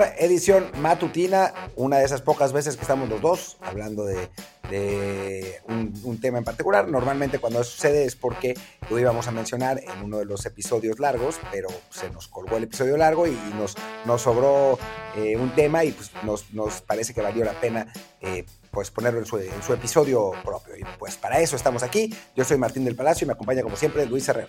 Edición matutina, una de esas pocas veces que estamos los dos hablando de, un, tema en particular. Normalmente cuando eso sucede es porque lo íbamos a mencionar en uno de los episodios largos, pero se nos colgó el episodio largo y, nos, sobró eh, un tema y pues nos, nos, parece que valió la pena eh, pues ponerlo en su, en su, episodio propio. Y pues para eso estamos aquí. Yo soy Martín del Palacio y me acompaña como siempre Luis Herrera.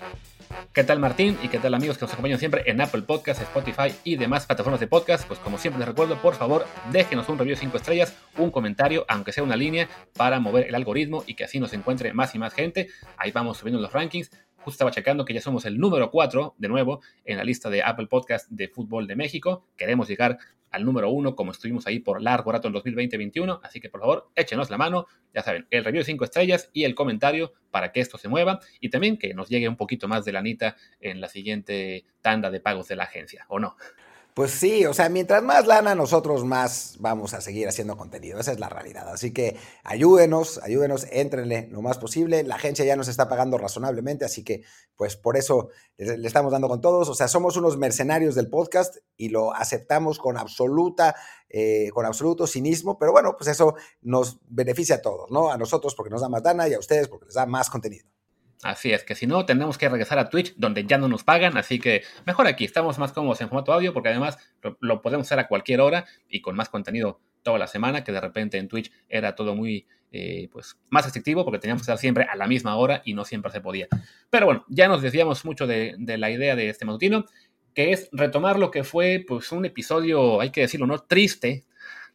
¿Qué tal Martín? ¿Y qué tal amigos que nos acompañan siempre en Apple Podcast, Spotify y demás plataformas de podcast? Pues como siempre les recuerdo, por favor, déjenos un review de 5 estrellas, un comentario, aunque sea una línea, para mover el algoritmo y que así nos encuentre más y más gente. Ahí vamos subiendo los rankings. Justo estaba checando que ya somos el número 4 de nuevo en la lista de Apple Podcast de Fútbol de México. Queremos llegar al número 1 como estuvimos ahí por largo rato en 2020-2021. Así que por favor, échenos la mano. Ya saben, el review de 5 estrellas y el comentario para que esto se mueva. Y también que nos llegue un poquito más de lanita en la siguiente tanda de pagos de la agencia, ¿o no? Pues sí, o sea, mientras más lana, nosotros más vamos a seguir haciendo contenido. Esa es la realidad. Así que ayúdenos, ayúdenos, éntrenle lo más posible. La agencia ya nos está pagando razonablemente, así que pues por eso le, estamos dando con todos. O sea, somos unos mercenarios del podcast y lo aceptamos con absoluta, eh, con absoluto cinismo, pero bueno, pues eso nos beneficia a todos, ¿no? A nosotros porque nos da más lana y a ustedes porque les da más contenido. Así es, que si no, tenemos que regresar a Twitch, donde ya no nos pagan, así que mejor aquí, estamos más cómodos en formato audio, porque además lo, podemos hacer a cualquier hora y con más contenido toda la semana, que de repente en Twitch era todo muy, eh, pues, más restrictivo, porque teníamos que estar siempre a la misma hora y no siempre se podía. Pero bueno, ya nos desviamos mucho de, la idea de este matutino, que es retomar lo que fue, pues, un episodio, hay que decirlo, ¿no? Triste,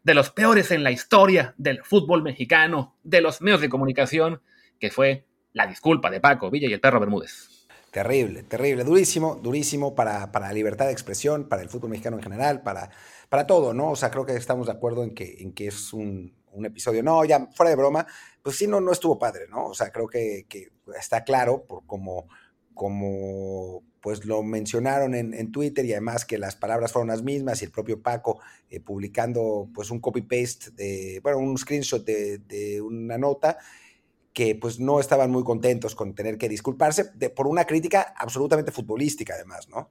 de los peores en la historia del fútbol mexicano, de los medios de comunicación, que fue la disculpa de Paco Villa y el perro Bermúdez. Terrible, terrible, durísimo, durísimo para, para la libertad de expresión, para el fútbol mexicano en general, para, para todo, ¿no? O sea, creo que estamos de acuerdo en que, en que es un, episodio, no, ya fuera de broma, pues sí, no, no estuvo padre, ¿no? O sea, creo que, está claro por como, pues lo mencionaron en, Twitter y además que las palabras fueron las mismas y el propio Paco eh, publicando pues un copy-paste de, bueno, un screenshot de una nota que pues no estaban muy contentos con tener que disculparse por una crítica absolutamente futbolística además, ¿no?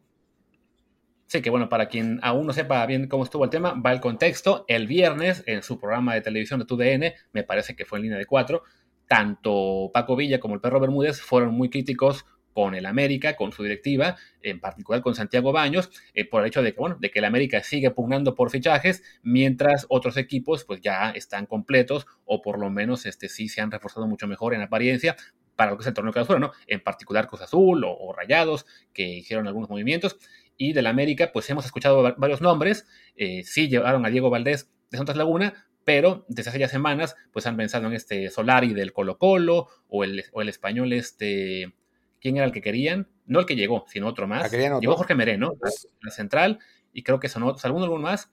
Sí, que bueno, para quien aún no sepa bien cómo estuvo el tema, va el contexto. El viernes, en su programa de televisión de TUDN, me parece que fue en línea de cuatro, tanto Paco Villa como el perro Bermúdez fueron muy críticos con el América, con su directiva, en particular con Santiago Baños, eh, por el hecho de que, bueno, de que el América sigue pugnando por fichajes, mientras otros equipos pues ya están completos o por lo menos este, sí se han reforzado mucho mejor en apariencia para lo que es el torneo fuera, ¿no? En particular Cruz Azul o, Rayados, que hicieron algunos movimientos. Y del América, pues hemos escuchado varios nombres. Eh, sí llevaron a Diego Valdés de Santas Laguna, pero desde hace ya semanas, pues han pensado en este Solari del Colo Colo o el, o el español este quién era el que querían, no el que llegó, sino otro más. Ah, llegó Jorge Meré, ¿no? La, central, y creo que sonó, alguno algún más.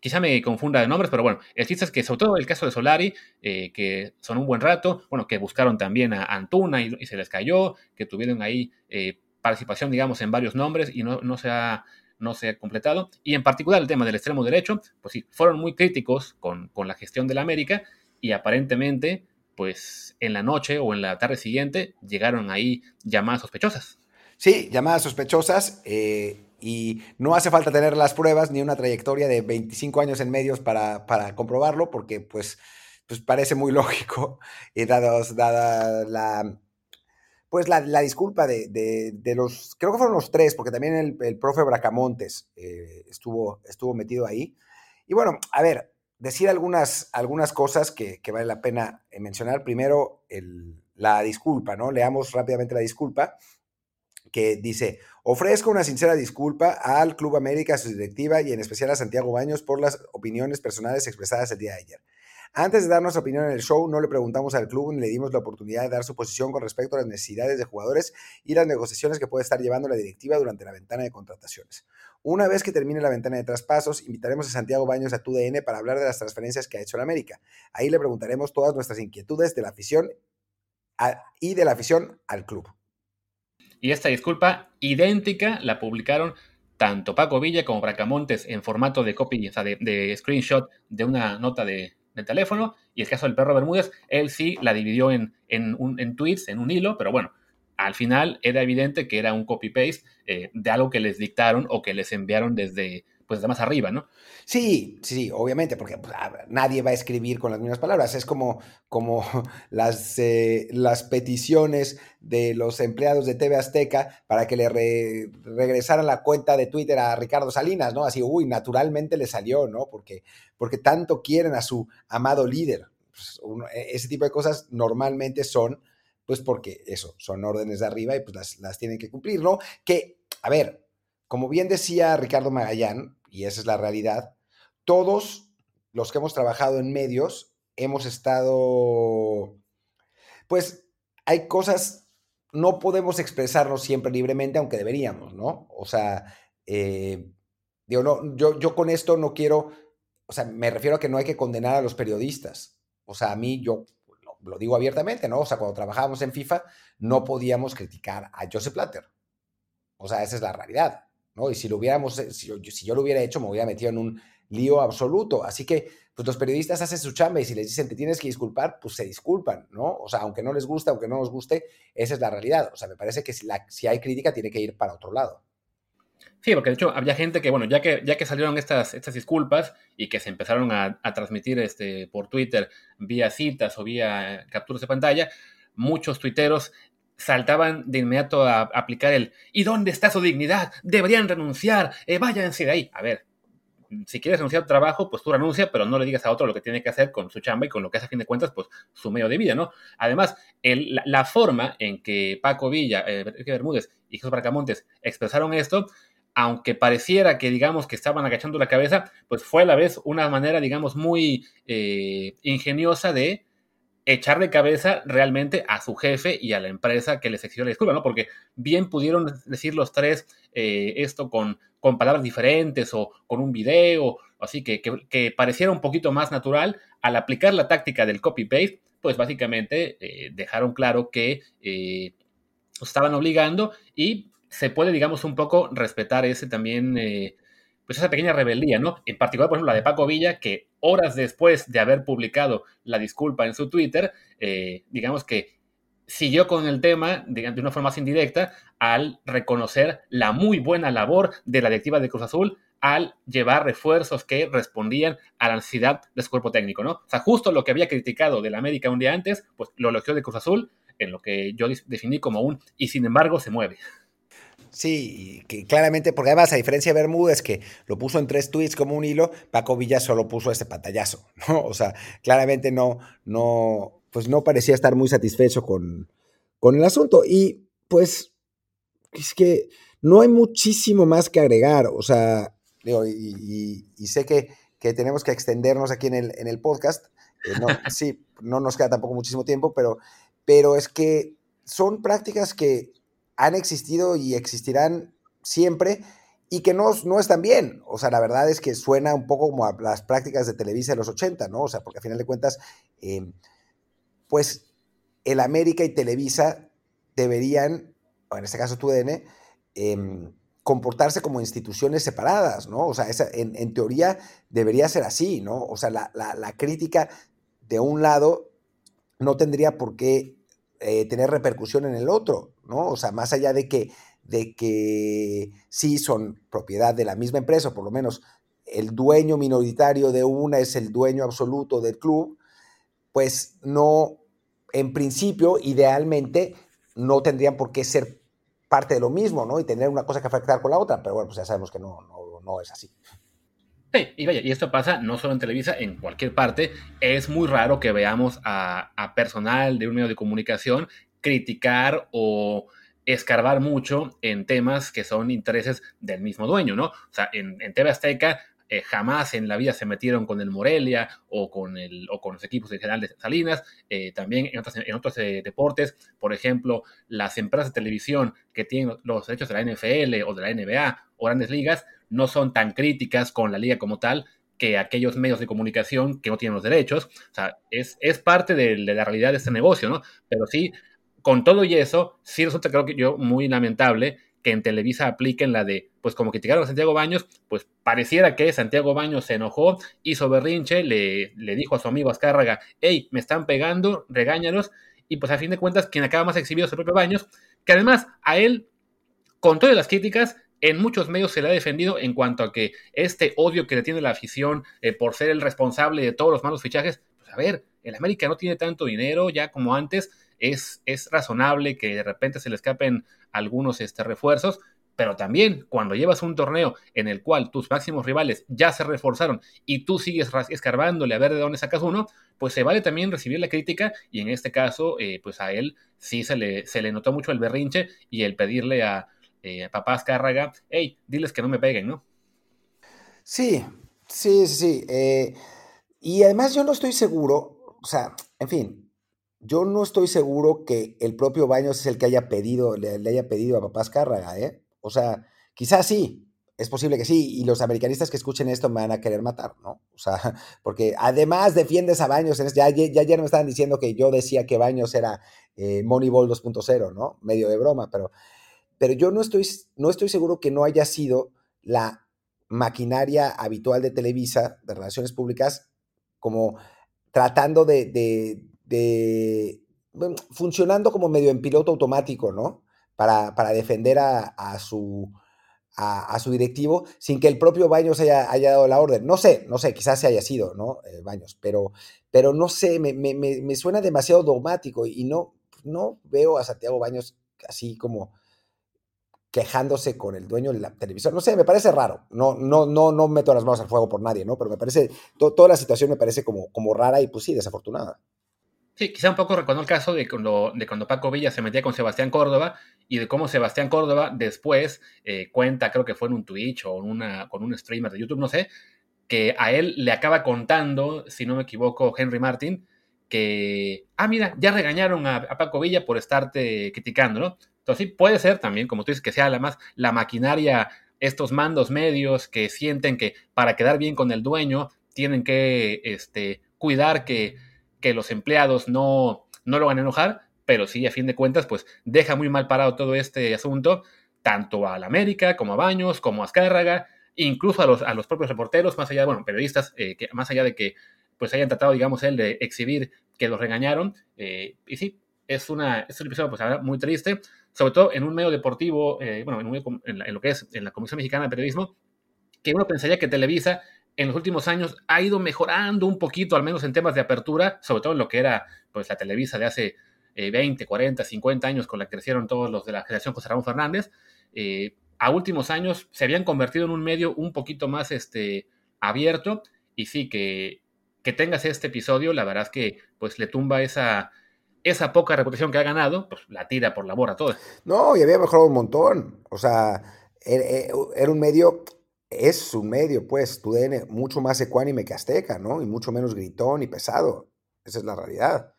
Quizá me confunda de nombres, pero bueno, el chiste es que, sobre todo el caso de Solari, eh, que son un buen rato, bueno, que buscaron también a Antuna y, se les cayó, que tuvieron ahí eh, participación, digamos, en varios nombres y no, no se ha no se ha completado. Y en particular el tema del extremo derecho, pues sí, fueron muy críticos con, con la gestión de la América y aparentemente pues en la noche o en la tarde siguiente llegaron ahí llamadas sospechosas. Sí, llamadas sospechosas eh, y no hace falta tener las pruebas ni una trayectoria de 25 años en medios para, comprobarlo porque pues, pues parece muy lógico y dados, dada la... Pues la, disculpa de, los, creo que fueron los tres, porque también el, profe Bracamontes eh, estuvo, estuvo metido ahí. Y bueno, a ver, decir algunas, algunas cosas que, vale la pena eh, mencionar. Primero, la disculpa, ¿no? Leamos rápidamente la disculpa que dice, ofrezco una sincera disculpa al Club América, a su directiva y en especial a Santiago Baños por las opiniones personales expresadas el día de ayer. Antes de dar nuestra opinión en el show, no le preguntamos al club ni le dimos la oportunidad de dar su posición con respecto a las necesidades de jugadores y las negociaciones que puede estar llevando la directiva durante la ventana de contrataciones. Una vez que termine la ventana de traspasos, invitaremos a Santiago Baños a TUDN para hablar de las transferencias que ha hecho la América. Ahí le preguntaremos todas nuestras inquietudes de la afición y de la afición al club. Y esta disculpa idéntica la publicaron tanto Paco Villa como Bracamontes en formato de copy, o sea, de screenshot de una nota de, del teléfono. Y el caso del perro Bermúdez, él sí la dividió en, en, un, en tweets, en un hilo, pero bueno, al final era evidente que era un copy-paste eh, de algo que les dictaron o que les enviaron desde, pues de más arriba, ¿no? Sí, sí, obviamente, porque pues, nadie va a escribir con las mismas palabras. Es como, como las, eh, las peticiones de los empleados de TV Azteca para que le regresaran la cuenta de Twitter a Ricardo Salinas, ¿no? Así, uy, naturalmente le salió, ¿no? Porque, porque tanto quieren a su amado líder. Pues, e, ese tipo de cosas normalmente son, pues porque eso, son órdenes de arriba y pues las, las tienen que cumplir, ¿no? Que, a ver, como bien decía Ricardo Magallán, y esa es la realidad, todos los que hemos trabajado en medios hemos estado, pues hay cosas, no podemos expresarnos siempre libremente, aunque deberíamos, ¿no? O sea, eh, digo, no, yo, yo con esto no quiero, o sea, me refiero a que no hay que condenar a los periodistas. O sea, a mí yo lo, digo abiertamente, ¿no? O sea, cuando trabajábamos en FIFA no podíamos criticar a Joseph Platter. O sea, esa es la realidad. ¿No? Y si lo hubiéramos, eh, si yo, lo hubiera hecho, me hubiera metido en un lío absoluto. Así que, pues los periodistas hacen su chamba y si les dicen te tienes que disculpar, pues se disculpan, ¿no? O sea, aunque no les guste, aunque no nos guste, esa es la realidad. O sea, me parece que si, si hay crítica, tiene que ir para otro lado. Sí, porque de hecho había gente que, bueno, ya que, ya que salieron estas, estas disculpas y que se empezaron a, a transmitir este, por Twitter vía citas o vía capturas de pantalla, muchos tuiteros saltaban de inmediato a aplicar el ¿y dónde está su dignidad? Deberían renunciar, eh, váyanse de ahí. A ver, si quieres renunciar al trabajo, pues tú renuncia, pero no le digas a otro lo que tiene que hacer con su chamba y con lo que hace a fin de cuentas, pues su medio de vida, ¿no? Además, la, forma en que Paco Villa, eh, Bermúdez y Jesús Bracamontes expresaron esto, aunque pareciera que, digamos, que estaban agachando la cabeza, pues fue a la vez una manera, digamos, muy eh, ingeniosa de echar de cabeza realmente a su jefe y a la empresa que les exigió la disculpa, ¿no? Porque bien pudieron decir los tres eh, esto con, con palabras diferentes o con un video, así que, que, pareciera un poquito más natural. Al aplicar la táctica del copy-paste, pues básicamente eh, dejaron claro que eh, estaban obligando y se puede, digamos, un poco respetar ese también pues esa pequeña rebeldía, ¿no? En particular, por ejemplo, la de Paco Villa, que horas después de haber publicado la disculpa en su Twitter, eh, digamos que siguió con el tema de, una forma más indirecta al reconocer la muy buena labor de la directiva de Cruz Azul al llevar refuerzos que respondían a la necesidad de su cuerpo técnico, ¿no? O sea, justo lo que había criticado del América un día antes, pues lo elogió de Cruz Azul, en lo que yo definí como un y sin embargo se mueve. Sí, que claramente, porque además, a diferencia de Bermúdez, que lo puso en tres tweets como un hilo, Paco Villa solo puso este pantallazo, ¿no? O sea, claramente no, no, pues no parecía estar muy satisfecho con, con el asunto. Y pues, es que no hay muchísimo más que agregar, o sea, digo, y, sé que, que, tenemos que extendernos aquí en el, en el podcast. Eh, no, sí, no nos queda tampoco muchísimo tiempo, pero, pero es que son prácticas que han existido y existirán siempre y que no, no están bien. O sea, la verdad es que suena un poco como a las prácticas de Televisa de los 80, ¿no? O sea, porque a final de cuentas, em, pues el América y Televisa deberían, o en este caso TUDN, eh, comportarse como instituciones separadas, ¿no? O sea, en, teoría debería ser así, ¿no? O sea, la, crítica de un lado no tendría por qué eh, tener repercusión en el otro. ¿No? O sea, más allá de que, de que sí son propiedad de la misma empresa, por lo menos el dueño minoritario de una es el dueño absoluto del club, pues no, en principio, idealmente, no tendrían por qué ser parte de lo mismo, ¿no? Y tener una cosa que afectar con la otra, pero bueno, pues ya sabemos que no, no, es así. Sí, y vaya, y esto pasa no solo en Televisa, en cualquier parte. Es muy raro que veamos a personal de un medio de comunicación criticar o escarbar mucho en temas que son intereses del mismo dueño, ¿no? O sea, en, TV Azteca eh, jamás en la vida se metieron con el Morelia o con, el, o con los equipos en general de Salinas, eh, también en, en otros eh, deportes, por ejemplo, las empresas de televisión que tienen los derechos de la NFL o de la NBA o grandes ligas no son tan críticas con la liga como tal que aquellos medios de comunicación que no tienen los derechos. O sea, es, es parte de, de la realidad de este negocio, ¿no? Pero sí, con todo y eso, sí resulta, creo que yo, muy lamentable que en Televisa apliquen la de, pues como criticaron a Santiago Baños, pues pareciera que Santiago Baños se enojó, hizo berrinche, le, le dijo a su amigo Azcárraga, hey, me están pegando, regáñalos, y pues a fin de cuentas, quien acaba más exhibido es el propio Baños, que además a él, con todas las críticas, en muchos medios se le ha defendido en cuanto a que este odio que le tiene la afición eh, por ser el responsable de todos los malos fichajes, pues a ver, el América no tiene tanto dinero ya como antes, es, es razonable que de repente se le escapen algunos este, refuerzos, pero también cuando llevas un torneo en el cual tus máximos rivales ya se reforzaron y tú sigues escarbándole a ver de dónde sacas uno, pues se vale también recibir la crítica y en este caso, eh, pues a él sí se le, se le notó mucho el berrinche y el pedirle a, eh, Cárraga, hey, diles que no me peguen, ¿no? Sí, sí, sí. Eh, y además yo no estoy seguro, o sea, en fin, yo no estoy seguro que el propio Baños es el que haya pedido, le, haya pedido a papás Cárraga, ¿eh? O sea, quizás sí, es posible que sí, y los americanistas que escuchen esto me van a querer matar, ¿no? O sea, porque además defiendes a Baños, ya, ya ayer me estaban diciendo que yo decía que Baños era eh, Moneyball 2.0, ¿no? Medio de broma, pero pero yo no estoy, no estoy seguro que no haya sido la maquinaria habitual de Televisa, de relaciones públicas, como tratando de, de, funcionando como medio en piloto automático, ¿no? Para, para defender a, su, a, su directivo sin que el propio Baños haya, haya, dado la orden. No sé, no sé, quizás se haya sido, ¿no? Eh, Baños, pero, pero no sé, me, me, me, suena demasiado dogmático y no, no veo a Santiago Baños así como quejándose con el dueño de la televisión. No sé, me parece raro. No, no, no, no meto las manos al fuego por nadie, ¿no? Pero me parece, toda la situación me parece como, como rara y pues sí, desafortunada. Sí, quizá un poco recuerdo el caso de cuando, de cuando Paco Villa se metía con Sebastián Córdoba y de cómo Sebastián Córdoba después eh, cuenta, creo que fue en un Twitch o una, con un streamer de YouTube, no sé, que a él le acaba contando, si no me equivoco, Henry Martin, que, ah, mira, ya regañaron a, a Paco Villa por estarte criticando, ¿no? Entonces sí, puede ser también, como tú dices, que sea la más la maquinaria, estos mandos medios que sienten que para quedar bien con el dueño tienen que este, cuidar que, que los empleados no, no lo van a enojar, pero sí, a fin de cuentas, pues deja muy mal parado todo este asunto, tanto a la América como a Baños, como a Azcárraga, incluso a los, a los propios reporteros, más allá bueno, periodistas, eh, que, más allá de que pues hayan tratado, digamos, él de exhibir que los regañaron, eh, y sí, es, una, es un episodio pues, muy triste, sobre todo en un medio deportivo, eh, bueno, en, lo que es en la Comisión Mexicana de Periodismo, que uno pensaría que Televisa en los últimos años ha ido mejorando un poquito, al menos en temas de apertura, sobre todo en lo que era pues la Televisa de hace 20, 40, 50 años con la que crecieron todos los de la generación José Ramón Fernández. Eh, a últimos años se habían convertido en un medio un poquito más este, abierto y sí que, que tengas este episodio, la verdad es que pues le tumba esa, esa poca reputación que ha ganado, pues la tira por la borra toda. No, y había mejorado un montón. O sea, era, un medio, es un medio, pues, tu DN, mucho más ecuánime que Azteca, ¿no? Y mucho menos gritón y pesado. Esa es la realidad.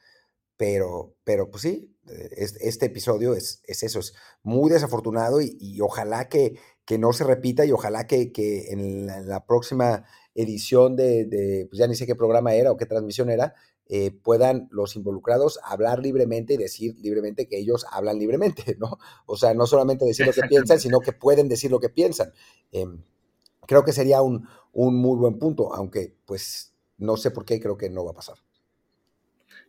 Pero, pero pues sí, este episodio es, es eso, es muy desafortunado y, ojalá que, que, no se repita y ojalá que, que en, la, próxima edición de, de, pues ya ni sé qué programa era o qué transmisión era, eh, puedan los involucrados hablar libremente y decir libremente que ellos hablan libremente, ¿no? O sea, no solamente decir lo que piensan, sino que pueden decir lo que piensan. Em, creo que sería un, un, muy buen punto, aunque pues no sé por qué creo que no va a pasar.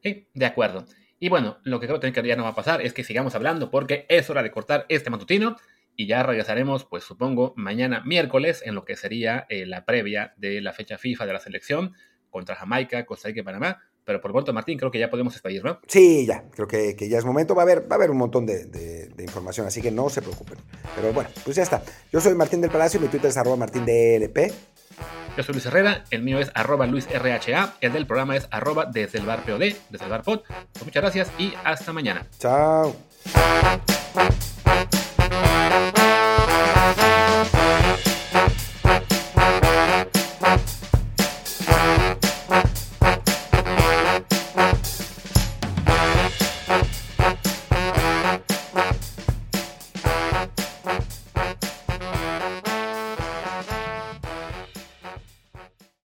Sí, de acuerdo. Y bueno, lo que creo que ya no va a pasar es que sigamos hablando porque es hora de cortar este matutino y ya regresaremos, pues supongo, mañana miércoles en lo que sería eh, la previa de la fecha FIFA de la selección contra Jamaica, Costa Rica y Panamá pero por pronto, Martín, creo que ya podemos despedir, ¿no? Sí, ya, creo que, ya es momento. Va a haber, va a haber un montón de, información, así que no se preocupen. Pero bueno, pues ya está. Yo soy Martín del Palacio, mi Twitter es arroba martín DLP. Yo soy Luis Herrera, el mío es arroba luisrha, el del programa es arroba desde el bar POD, desde el bar POD. Pues muchas gracias y hasta mañana. Chao.